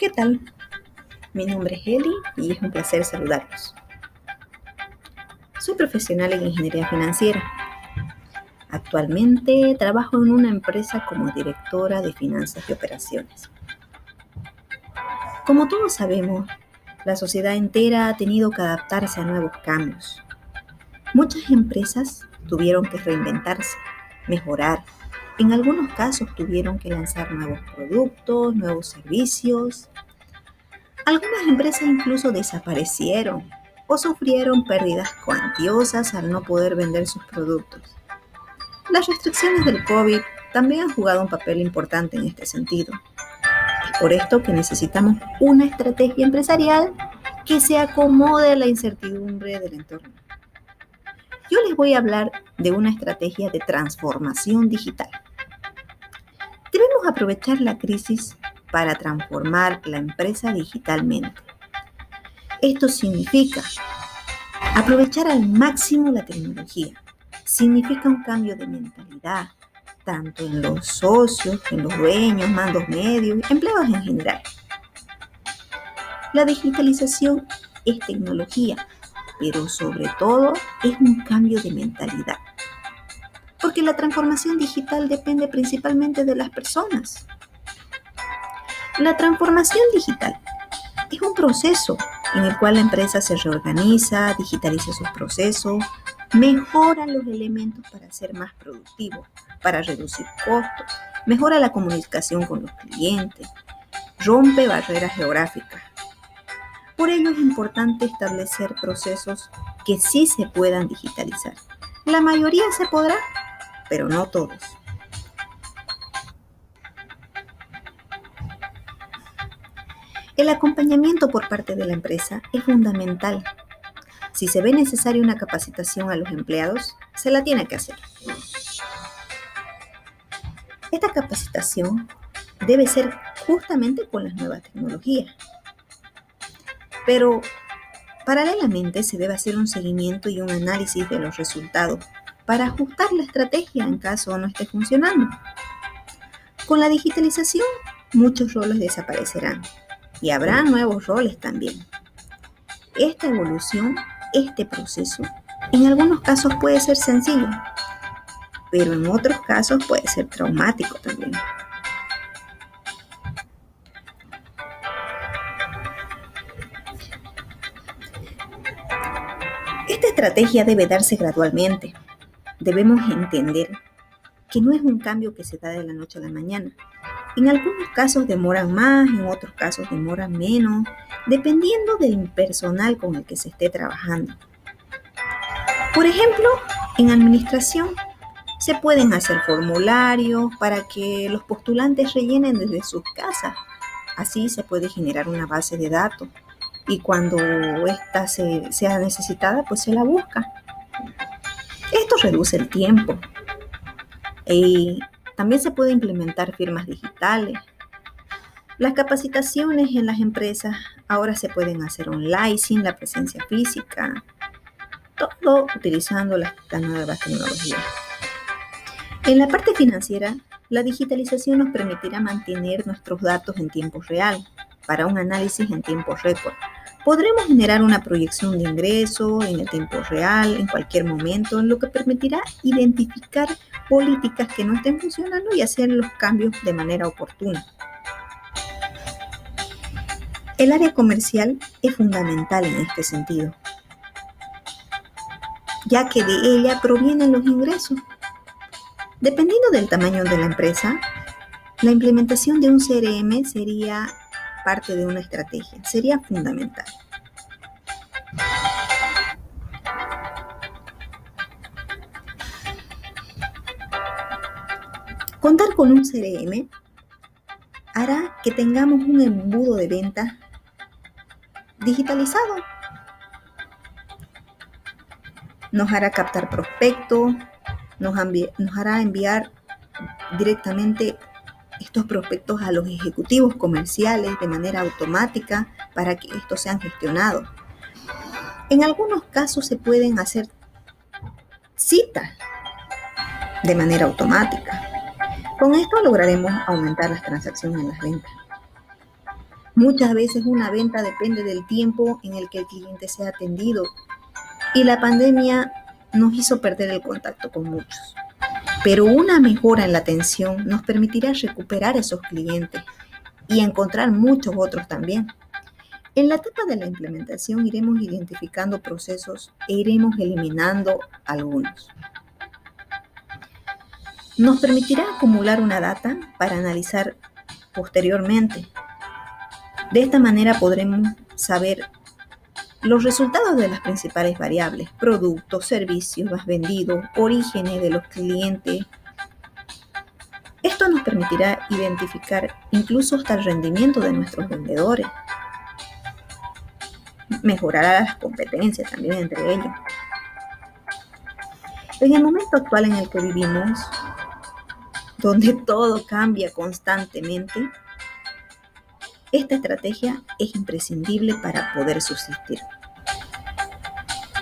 ¿Qué tal? Mi nombre es Eli y es un placer saludarlos. Soy profesional en ingeniería financiera. Actualmente trabajo en una empresa como directora de finanzas y operaciones. Como todos sabemos, la sociedad entera ha tenido que adaptarse a nuevos cambios. Muchas empresas tuvieron que reinventarse, mejorar. En algunos casos tuvieron que lanzar nuevos productos, nuevos servicios. Algunas empresas incluso desaparecieron o sufrieron pérdidas cuantiosas al no poder vender sus productos. Las restricciones del COVID también han jugado un papel importante en este sentido. Es por esto que necesitamos una estrategia empresarial que se acomode a la incertidumbre del entorno. Yo les voy a hablar de una estrategia de transformación digital. Aprovechar la crisis para transformar la empresa digitalmente. Esto significa aprovechar al máximo la tecnología. Significa un cambio de mentalidad, tanto en los socios, en los dueños, mandos medios, empleados en general. La digitalización es tecnología, pero sobre todo es un cambio de mentalidad. Porque la transformación digital depende principalmente de las personas. La transformación digital es un proceso en el cual la empresa se reorganiza, digitaliza sus procesos, mejora los elementos para ser más productivo, para reducir costos, mejora la comunicación con los clientes, rompe barreras geográficas, por ello es importante establecer procesos que sí se puedan digitalizar. La mayoría se podrá, pero no todos. El acompañamiento por parte de la empresa es fundamental. Si se ve necesaria una capacitación a los empleados, se la tiene que hacer. Esta capacitación debe ser justamente con las nuevas tecnologías pero paralelamente se debe hacer un seguimiento y un análisis de los resultados para ajustar la estrategia en caso no esté funcionando. Con la digitalización, muchos roles desaparecerán y habrá nuevos roles también. Esta evolución, este proceso, en algunos casos puede ser sencillo, pero en otros casos puede ser traumático también. Esta estrategia debe darse gradualmente. Debemos entender que no es un cambio que se da de la noche a la mañana. En algunos casos demoran más, en otros casos demoran menos, dependiendo del personal con el que se esté trabajando. Por ejemplo, en administración se pueden hacer formularios para que los postulantes rellenen desde sus casas. Así se puede generar una base de datos y cuando ésta sea necesitada, pues se la busca. Esto reduce el tiempo. Y también se puede implementar firmas digitales. Las capacitaciones en las empresas ahora se pueden hacer online sin la presencia física. Todo utilizando las, las nuevas tecnologías. En la parte financiera, la digitalización nos permitirá mantener nuestros datos en tiempo real para un análisis en tiempo récord Podremos generar una proyección de ingreso en el tiempo real, en cualquier momento, lo que permitirá identificar políticas que no estén funcionando y hacer los cambios de manera oportuna. El área comercial es fundamental en este sentido, ya que de ella provienen los ingresos. Dependiendo del tamaño de la empresa, la implementación de un CRM sería parte de una estrategia. Sería fundamental. Contar con un CRM hará que tengamos un embudo de venta digitalizado. Nos hará captar prospectos, nos, nos hará enviar directamente estos prospectos a los ejecutivos comerciales de manera automática para que estos sean gestionados. En algunos casos se pueden hacer citas de manera automática. Con esto lograremos aumentar las transacciones en las ventas. Muchas veces una venta depende del tiempo en el que el cliente sea atendido y la pandemia nos hizo perder el contacto con muchos. Pero una mejora en la atención nos permitirá recuperar esos clientes y encontrar muchos otros también. En la etapa de la implementación iremos identificando procesos e iremos eliminando algunos. Nos permitirá acumular una data para analizar posteriormente. De esta manera podremos saber los resultados de las principales variables, productos, servicios más vendidos, orígenes de los clientes. Esto nos permitirá identificar incluso hasta el rendimiento de nuestros vendedores. Mejorará las competencias también entre ellos. En el momento actual en el que vivimos, donde todo cambia constantemente, esta estrategia es imprescindible para poder subsistir.